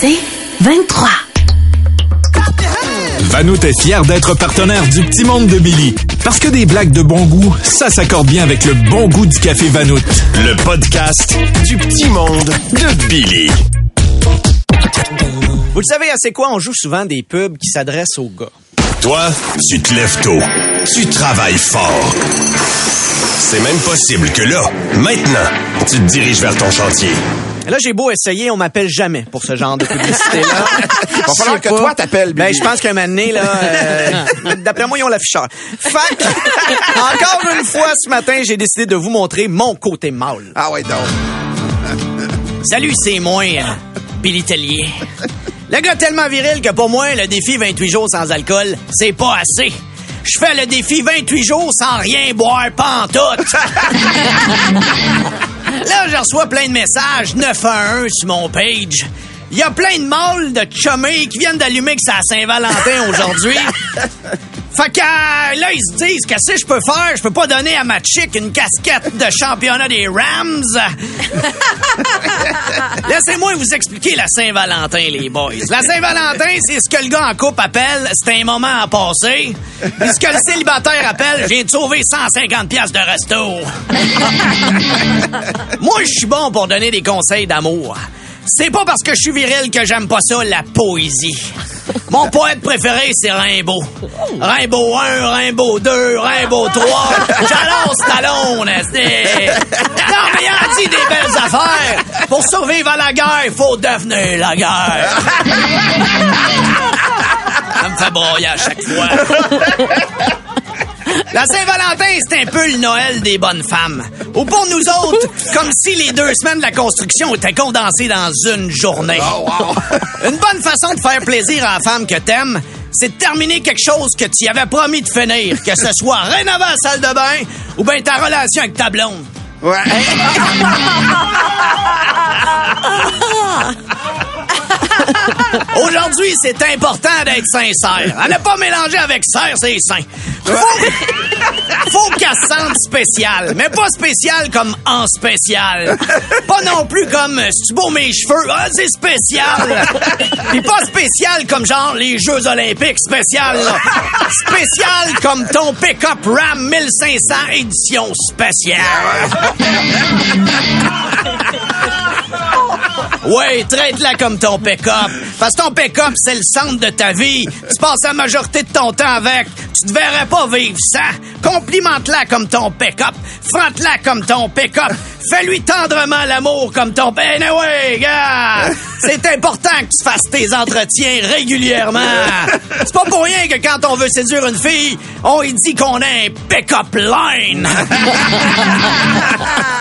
C'est 23. Vanout est fier d'être partenaire du Petit Monde de Billy. Parce que des blagues de bon goût, ça s'accorde bien avec le bon goût du café Vanout. Le podcast du Petit Monde de Billy. Vous le savez assez quoi, on joue souvent des pubs qui s'adressent aux gars. Toi, tu te lèves tôt. Tu travailles fort. C'est même possible que là, maintenant, tu te diriges vers ton chantier. Là, j'ai beau essayer, on m'appelle jamais pour ce genre de publicité-là. Va falloir que toi t'appelles, Ben, je pense qu'un moment donné, là, euh, d'après moi, ils ont l'afficheur. Encore une fois, ce matin, j'ai décidé de vous montrer mon côté mâle. Ah ouais, donc. Salut, c'est moi, Billy Tellier. Le gars tellement viril que pour moi, le défi 28 jours sans alcool, c'est pas assez. Je fais le défi 28 jours sans rien boire pantoute. Là, je reçois plein de messages 911 sur mon page. Il y a plein de mâles de chummés qui viennent d'allumer que c'est à Saint-Valentin aujourd'hui. Fait que euh, là, ils se disent, qu'est-ce que je peux faire? Je peux pas donner à ma chick une casquette de championnat des Rams. Laissez-moi vous expliquer la Saint-Valentin, les boys. La Saint-Valentin, c'est ce que le gars en couple appelle « c'est un moment à passer ». Puis ce que le célibataire appelle « j'ai sauvé 150 pièces de resto ». Moi, je suis bon pour donner des conseils d'amour. C'est pas parce que je suis viril que j'aime pas ça, la poésie. Mon poète préféré, c'est Rimbaud. Rimbaud 1, Rimbaud 2, Rimbaud 3. J'allons Stallone, c'est... Non, mais il a dit des belles affaires. Pour survivre à la guerre, il faut devenir la guerre. Ça me fait broyer à chaque fois. La Saint-Valentin, c'est un peu le Noël des bonnes femmes. Ou pour nous autres, comme si les deux semaines de la construction étaient condensées dans une journée. Une bonne façon de faire plaisir à la femme que t'aimes, c'est de terminer quelque chose que tu y avais promis de finir, que ce soit rénover la salle de bain ou bien ta relation avec ta blonde. Ouais. Aujourd'hui, c'est important d'être sincère. À ne pas mélanger avec serre, c'est sain. Faut, faut qu'elle se sente spéciale. Mais pas spéciale comme en spécial. Pas non plus comme euh, c'est beau mes cheveux. Ah, c'est spécial. Puis pas spécial comme genre les Jeux Olympiques spécial. là. Spécial comme ton pick-up Ram 1500 édition spéciale. Oui, traite-la comme ton pick-up. Parce que ton pick-up, c'est le centre de ta vie. Tu passes la majorité de ton temps avec. Tu te verrais pas vivre ça. Complimente-la comme ton pick-up. Frotte-la comme ton pick-up. Fais-lui tendrement l'amour comme ton... Ben anyway, gars! C'est important que tu fasses tes entretiens régulièrement. C'est pas pour rien que quand on veut séduire une fille, on lui dit qu'on a un pick-up line.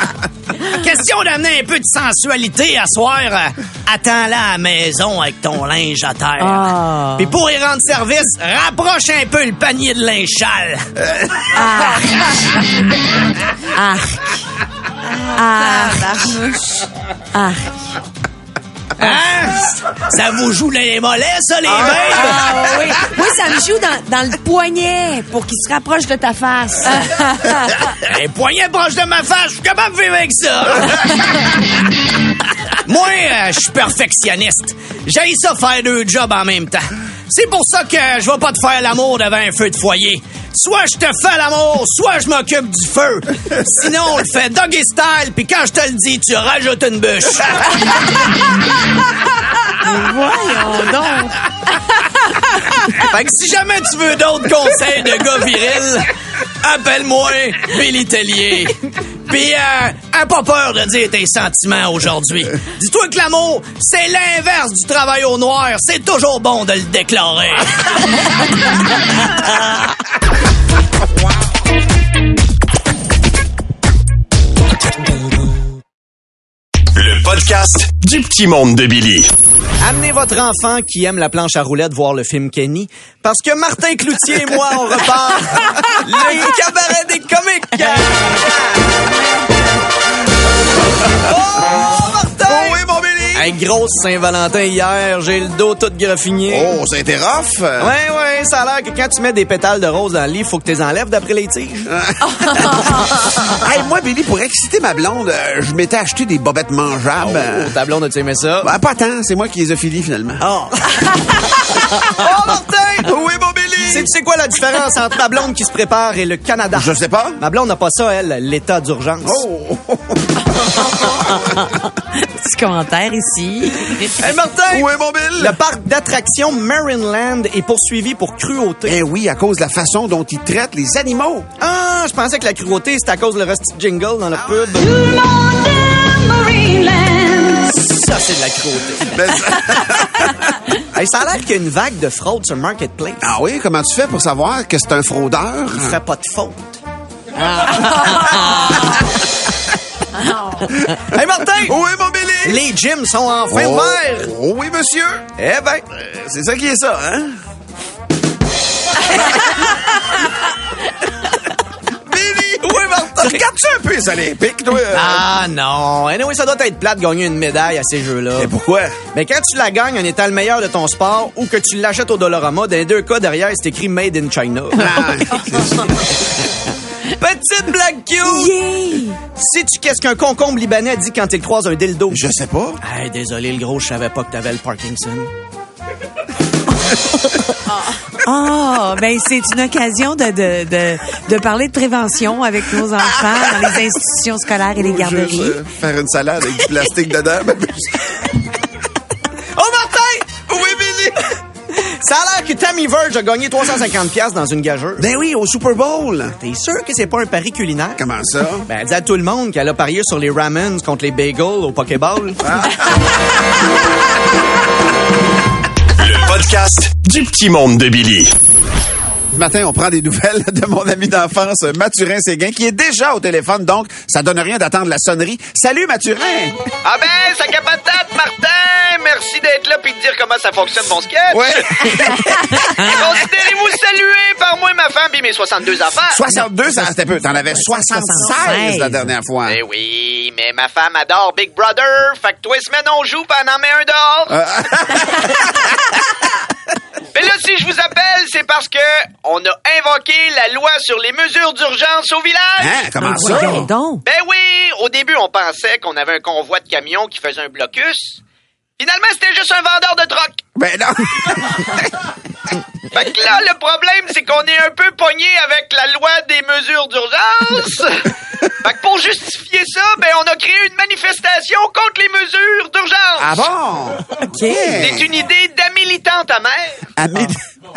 Question d'amener un peu de sensualité à soir. euh, Attends-la à la maison avec ton linge à terre. Puis pour y rendre service, rapproche un peu le panier de linge sale. Hein? Ça vous joue les mollets, ça, les bains? Ah oui. Moi, ça me joue dans, dans le poignet pour qu'il se rapproche de ta face. Un poignet proche de ma face, je suis capable de vivre avec ça. Moi, euh, je suis perfectionniste. J'ai ça faire deux jobs en même temps. C'est pour ça que je vais pas te faire l'amour devant un feu de foyer. Soit je te fais l'amour, soit je m'occupe du feu. Sinon, on le fait doggy style, puis quand je te le dis, tu rajoutes une bûche. Voyons donc. Fait que si jamais tu veux d'autres conseils de gars virils, appelle-moi Billy Tellier. Puis, euh, pas peur de dire tes sentiments aujourd'hui. Dis-toi que l'amour, c'est l'inverse du travail au noir. C'est toujours bon de le déclarer. Le podcast du Petit Monde de Billy. Amenez votre enfant qui aime la planche à roulettes voir le film Kenny, parce que Martin Cloutier et moi, on repart le cabaret des comiques. Oh, Hey, grosse Saint-Valentin hier, j'ai le dos tout graffiné. Oh, ça a été rough. Ouais, ouais, ça a l'air que quand tu mets des pétales de rose dans le lit, faut que tu les enlèves d'après les tiges. hey, moi, Billy, pour exciter ma blonde, euh, je m'étais acheté des bobettes mangeables. Oh, ta blonde, as-tu aimé ça? Ben, pas tant, c'est moi qui les ai filées finalement. Oh! oh, Martin! Oui, mon Billy! C'est tu sais quoi la différence entre ma blonde qui se prépare et le Canada? Je sais pas. Ma blonde n'a pas ça, elle, l'état d'urgence. Oh! Petit commentaire ici. Hey, Martin! Oui, mon Bill! Le parc d'attractions Maryland est poursuivi pour cruauté. Eh oui, à cause de la façon dont ils traitent les animaux. Ah, je pensais que la cruauté, c'était à cause de le reste jingle dans le pub. Ça, c'est de la cruauté. Ben, ça- Hey, ça a l'air qu'il y a une vague de fraude sur le Marketplace. ah oui, comment tu fais pour savoir que c'est un fraudeur? Il ferait pas de faute. hey, Martin! Oui, mon Billy! Les gyms sont enfin Oh, ouverts! oh oui, monsieur! Eh ben, Euh, C'est ça qui est ça, hein? oui, Martin! Tu regardes-tu un peu les Olympiques, toi? Ah non! Anyway, ça doit être plate de gagner une médaille à ces jeux-là. Et pourquoi? Mais quand tu la gagnes en étant le meilleur de ton sport ou que tu l'achètes au Dollarama, dans les deux cas, derrière, c'est écrit Made in China. Ah. Petite blague cute! Yeah! Sais-tu qu'est-ce qu'un concombre libanais dit quand il croise un dildo? Je sais pas. Hey, désolé, le gros, je savais pas que t'avais le Parkinson. Ah, ben c'est une occasion de, de, de, de parler de prévention avec nos enfants dans les institutions scolaires et les Juste, garderies. euh, faire une salade avec du plastique dedans. Oh, Martin! Oui, Billy! Ça a l'air que Tammy Verge a gagné 350$ piastres dans une gageure. ben oui, au Super Bowl. T'es sûr que c'est pas un pari culinaire? Comment ça? Ben, dis à tout le monde qu'elle a parié sur les ramens contre les bagels au Pokéball. Le podcast du petit monde de Billy. Ce matin, on prend des nouvelles de mon ami d'enfance, Mathurin Séguin, qui est déjà au téléphone, donc ça donne rien d'attendre la sonnerie. Salut, Mathurin! Ah ben, ça capotate, Martin! Merci d'être là puis de dire comment ça fonctionne mon sketch. Ouais. Considérez-vous salué par moi, ma femme et mes 62 enfants? 62, ça c'était peu. T'en avais 76 la dernière fois. Eh oui, mais ma femme adore Big Brother. Fait que toi, semaine, on joue puis elle en met un dehors. Mais là, si je vous appelle, c'est parce que on a invoqué la loi sur les mesures d'urgence au village. Hein? Comment ça? Voyons donc. Ben oui, au début, on pensait qu'on avait un convoi de camions qui faisait un blocus. Finalement, c'était juste un vendeur de troc. Ben non. Fait que là, le problème, c'est qu'on est un peu pogné avec la loi des mesures d'urgence. Fait que pour justifier ça, ben, on a créé une manifestation contre les mesures d'urgence. Ah bon? OK. C'est une idée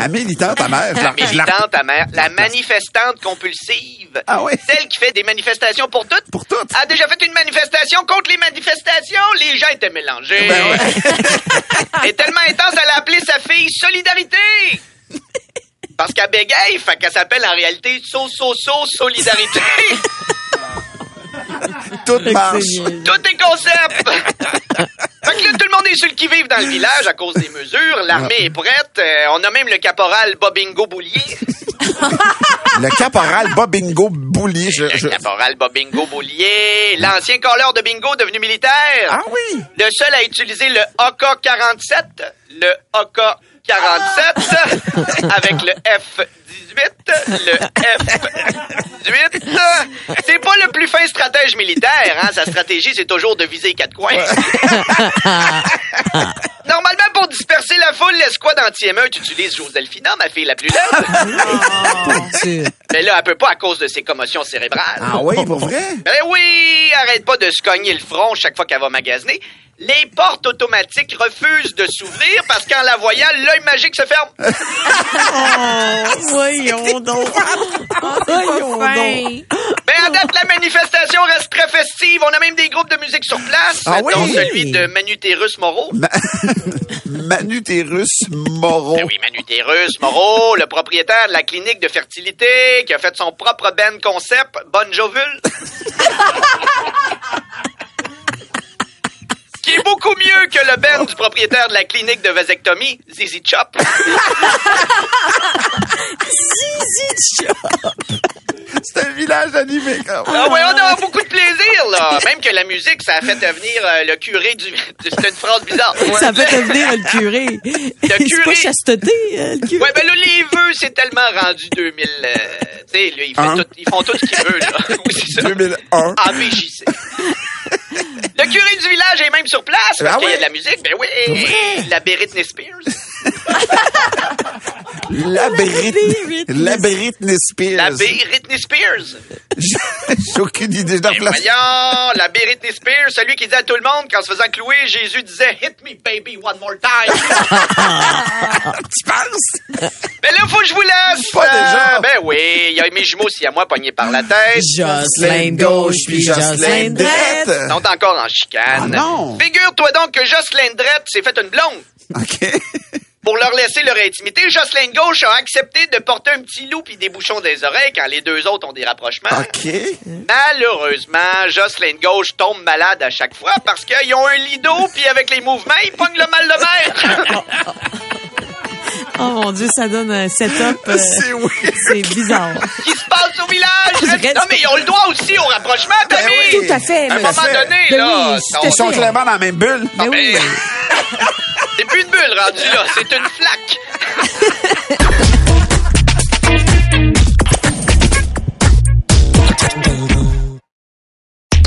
Amélie, ta mère. je la- je la- Militante amère. La manifestante compulsive. Ah oui? Celle qui fait des manifestations pour toutes. Pour toutes. A déjà fait une manifestation contre les manifestations. Les gens étaient mélangés. Ben ouais. Elle est tellement intense, elle a appelé sa fille Solidarité. Parce qu'elle bégaye, fait qu'elle s'appelle en réalité So So So Solidarité. Tout marche. Tout est concept. fait que là, tout le monde est sur le qui-vive dans le village à cause des mesures. L'armée est prête. Euh, on a même le caporal Bobingo Boulier. Le caporal Bobingo Boulier. Je, je- Le caporal Bobingo Boulier. L'ancien colleur de bingo devenu militaire. Ah oui? Le seul à utiliser le AK-47, le AK-47, avec le F-18, le F-18. C'est pas le plus fin stratège militaire, hein. Sa stratégie, c'est toujours de viser quatre coins. Normalement, pour disperser la foule, l'escouade anti-émeute utilise Joselphina, ma fille la plus laide. Mais là, elle peut pas à cause de ses commotions cérébrales. Ah oui, pour vrai? Ben oui, arrête pas de se cogner le front chaque fois qu'elle va magasiner. Les portes automatiques refusent de s'ouvrir parce qu'en la voyant, l'œil magique se ferme. Voyons donc. Voyons donc. Ben à date, la manifestation reste très festive. On a même des groupes de musique sur place, Ah oui? dont celui de Manutérus Moreau. Ma- Manu Terrus Moreau. Ben oui, Manutérus Moreau, le propriétaire de la clinique de fertilité qui a fait son propre ben concept, Bonne Jovule. beaucoup mieux que le ben du propriétaire de la clinique de vasectomie, Zizi Chop. C'est un village animé, quand même. Ah ouais, on a beaucoup de plaisir, là. Même que la musique, ça a fait devenir euh, le curé du... C'est une phrase bizarre. Ouais. Ça fait devenir le curé. C'est curé. pas chasteté, euh, le curé. Ouais, ben là, les vœux, c'est tellement rendu 2000... euh, tu sais, là, ils, Hein? tout- ils font tout ce qu'ils veulent, là. Oui, c'est ça. 2001. En VJC. Le curé du village est même sur place parce Ah qu'il y a ouais? de la musique. Ben oui, la Britney Spears. La Britney, Britney la Britney Spears. La Britney Spears. J'ai aucune idée de place. voyons, la Britney Spears, celui qui disait à tout le monde qu'en se faisant clouer, Jésus disait « Hit me, baby, one more time Tu penses? ». Ben là, faut que je vous laisse. Pas déjà. Ben oui, il y a mes jumeaux si à moi pognés par la tête. Jocelyn gauche puis Jocelyn droite. Ils sont encore en chicane. Ah non. Figure-toi donc que Jocelyn Drette s'est fait une blonde. OK. Pour leur laisser leur intimité, Jocelyn Gauche a accepté de porter un petit loup puis des bouchons des oreilles quand les deux autres ont des rapprochements. OK. Malheureusement, Jocelyn Gauche tombe malade à chaque fois parce qu'ils ont un lido puis avec les mouvements, ils pognent le mal de mer. Oh mon Dieu, ça donne un setup. euh, C'est oui. c'est bizarre. Qu'est-ce qui se passe au village? reste- Non, mais ils ont le droit aussi au rapprochement, Tommy! oui. Tout à fait. À un moment donné, Ben là, oui, on- Ils sont clairement dans la même bulle. Ah, oui. ben, C'est plus une bulle rendue là, c'est une flaque.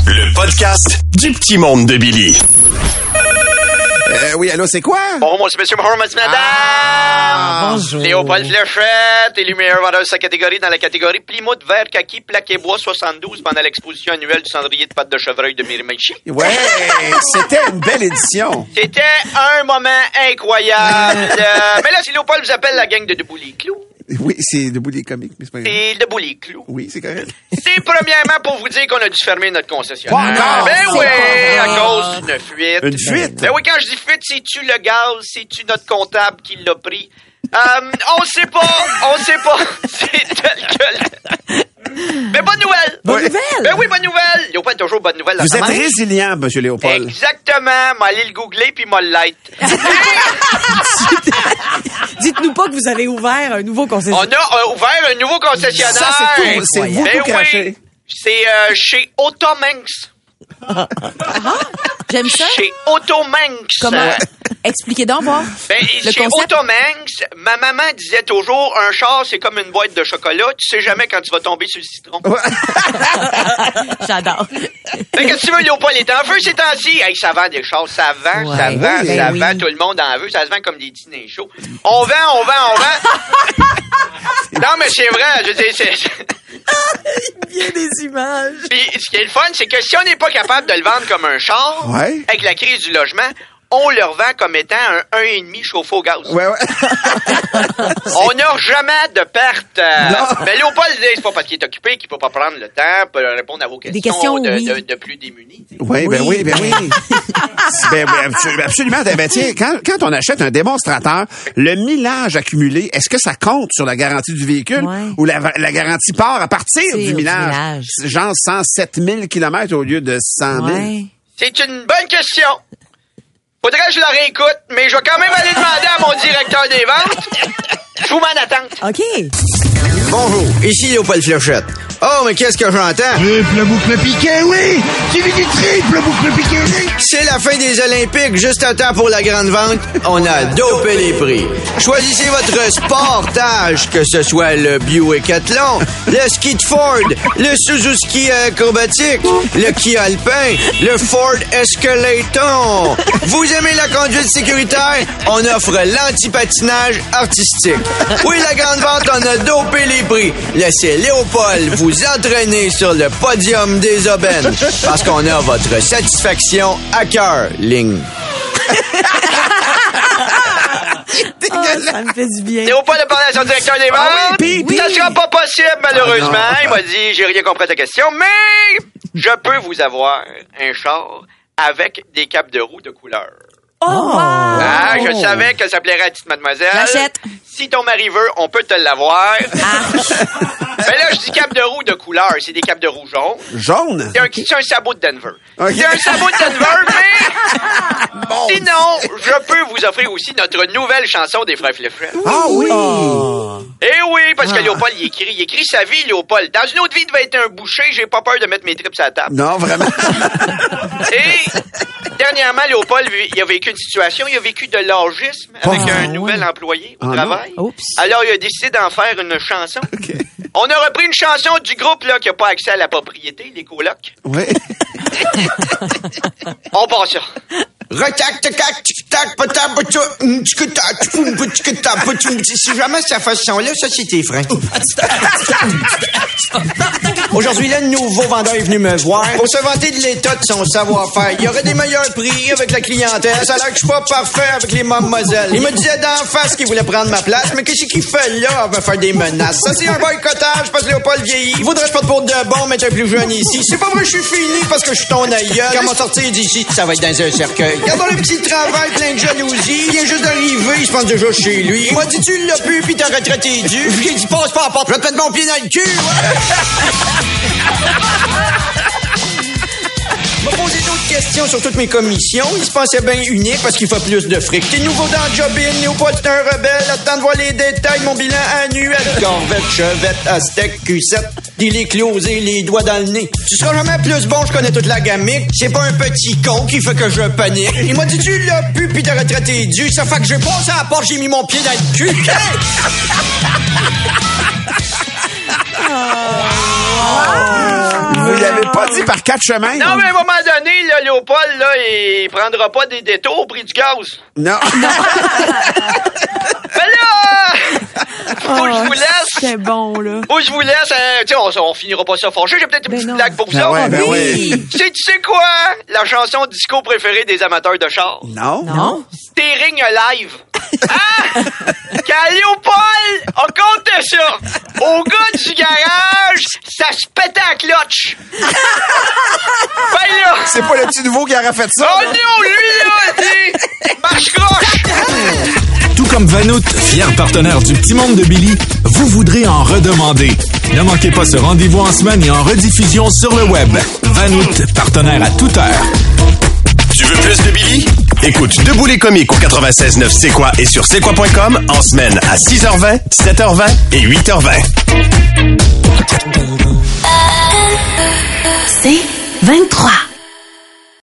Le podcast du petit monde de Billy. Euh, oui, allô, c'est quoi? Bon, moi, c'est monsieur, bonjour, monsieur, madame. Ah, bonjour. Léopold Fléchette, élu meilleur vendeur de sa catégorie dans la catégorie Plymouth vert kaki plaqué bois 72 pendant l'exposition annuelle du cendrier de pâte de chevreuil de Mirimichi. Ouais, c'était une belle édition. C'était un moment incroyable. Euh, mais là, si Léopold vous appelle la gang de Debout les Clous, Oui, c'est debout des comiques, mais c'est pas c'est Debout les Clous. Oui, c'est correct. C'est premièrement pour vous dire qu'on a dû fermer notre concessionnaire. Encore? Ben oui, à cause d'une fuite. Une fuite? Ben oui, quand je dis fuite, c'est-tu le gaz, c'est-tu notre comptable qui l'a pris? Euh, on sait pas, on sait pas. C'est tel que... Mais bonne nouvelle! Bonne Ouais. nouvelle. Ben oui, bonne nouvelle! Vous êtes manche. résilient, Monsieur Léopold. Exactement. M'a allé le googler puis m'a le like. Dites-nous pas que vous avez ouvert un nouveau On concessionnaire. a euh, ouvert un nouveau concessionnaire. Ça, c'est tout- c'est beaucoup craché. oui. C'est euh, chez Automanx. J'aime ça. Chez Automanx. Comment? Expliquez donc, voir? Ben, Le chez concept? Automanx, ma maman disait toujours, un char, c'est comme une boîte de chocolat. Tu sais jamais quand tu vas tomber sur le citron. J'adore. Fait que si tu veux, Léopold? Est en feu ces temps-ci. Hey, ça vend des chars, ça vend, Ouais. ça vend, Oui, ça ben vend. oui. Tout le monde en veut, ça se vend comme des dîners chauds. On vend, on vend, on vend. non, mais c'est vrai, je veux a des images. Puis, ce qui est le fun, c'est que si on n'est pas capable de le vendre comme un char, Ouais. avec la crise du logement, on le revend comme étant un 1,5 chauffé au gaz. Ouais, ouais. On n'a jamais de perte. euh. Mais Léopold c'est pas parce qu'il est occupé qu'il peut pas prendre le temps pour répondre à vos questions, questions, de, oui. de- de plus démunis. Oui, ben oui, ben oui. ben, ben, abso- absolument. Ben, tiens, quand, quand on achète un démonstrateur, le millage accumulé, est-ce que ça compte sur la garantie du véhicule Ouais. ou la, la garantie part à partir du millage? millage. C'est Genre 107 000 km au lieu de 100 000. Ouais. C'est une bonne question. Faudrait que je la réécoute, mais je vais quand même aller demander à mon directeur des ventes. Je vous m'en attente. OK. Bonjour, ici Léopold Fléchette. Oh, mais qu'est-ce que j'entends? Triple boucle piqué, oui! Du triple boucle piqué, oui! C'est la fin des Olympiques, juste à temps pour la grande vente. On a dopé les prix. Choisissez votre sportage, que ce soit le Buick Athlon, le ski de Ford, le Suzuki acrobatique, le Kia Alpin, le Ford Escalator. Vous aimez la conduite sécuritaire? On offre l'antipatinage artistique. Oui, la grande vente, on a dopé les prix. Laissez Léopold vous entraîner sur le podium des aubaines. Parce qu'on a votre satisfaction à cœur, ligne. Ah, ça me fait du bien. Léopold a parlé à son directeur des ventes. Ah oui, puis- Ça sera pas possible, malheureusement. Ah non. Il m'a dit, j'ai rien compris à ta question, mais je peux vous avoir un char avec des capes de roue de couleur. Oh! Ah, je savais que ça plairait à petite mademoiselle. J'achète. Si ton mari veut, on peut te l'avoir. Mais là, je dis cap de roue de couleur. C'est des capes de roue jaune. Jaune? C'est un, sabot de Denver. C'est un sabot de Denver, mais... Sinon, je peux vous offrir aussi notre nouvelle chanson des Frères Fléfret. Ah oui! Oui, parce que Léopold, il écrit, il écrit sa vie, Léopold. Dans une autre vie, il devait être un boucher, j'ai pas peur de mettre mes tripes à la table. Non, vraiment. Et dernièrement, Léopold, il a vécu une situation, il a vécu de l'orgisme avec Ah, un nouvel employé au Ah, travail. Alors, il a décidé d'en faire une chanson. On a repris une chanson du groupe là, qui n'a pas accès à la propriété, les colocs. Oui. On passe ça. Hum. Si jamais cette façon-là, ça, c'est tes freins. Aujourd'hui, là, le nouveau vendeur est venu me voir pour se vanter de l'état de son savoir-faire. Il y aurait des meilleurs prix avec la clientèle. Ça a l'air que je suis pas parfait avec les mademoiselles. Il me disait d'en face qu'il voulait prendre ma place, mais qu'est-ce qu'il fait là? Il va faire des menaces. Ça, c'est un boycottage parce que Léopold vieillit. Il voudrait que je porte pour de bon, mais un plus jeune ici. C'est pas vrai, je suis fini parce que je suis ton aïeul. Quand on sortir d'ici, ça va être dans un cercueil. Regardons le petit travail plein de jalousie. Il vient juste d'arriver, il se pense déjà chez lui. M'a dit, tu l'as pu, puis ta retraite est due. Je dit, passe pas à porte, je vais te mettre mon pied dans le cul. questions sur toutes mes commissions. Il se pensait bien unique parce qu'il fait plus de fric. T'es nouveau dans le job in, Léopold, c'est un rebelle. Attends de voir les détails, mon bilan annuel. Corvette, chevette, aztèque, Q7, dealer closé, les doigts dans le nez. Tu seras jamais plus bon, je connais toute la gamique. C'est pas un petit con qui fait que je panique. Il m'a dit, tu l'as pu, puis ta retraite est due. Ça fait que j'ai passé à la porte, j'ai mis mon pied dans le cul. Par quatre chemins? Non, mais à un moment donné, là, Léopold, là, il prendra pas des détours au prix du gaz. Non. Mais là, faut que je vous laisse. C'est bon, là. Faut que je vous laisse. hein, tu sais, on, on finira pas ça fâché. J'ai peut-être une Ben petite non. blague pour vous Ben autres. ouais, ben oui. Tu sais, tu sais quoi? La chanson disco préférée des amateurs de char. Non. Non? Steering Live. Ah! Quand Léopold a compté ça au gars du garage, ça se pétait à clutch. ben là, C'est pas le petit nouveau qui aurait fait ça? oh là? non, lui là, marche croche. Comme Vanout, fier partenaire du Petit Monde de Billy, vous voudrez en redemander. Ne manquez pas ce rendez-vous en semaine et en rediffusion sur le web. Vanout, partenaire à toute heure. Tu veux plus de Billy? Écoute Debout les comiques au 96.9 C'est quoi et sur c'est quoi.com en semaine à 6h20, 7h20 et 8h20. C'est 23.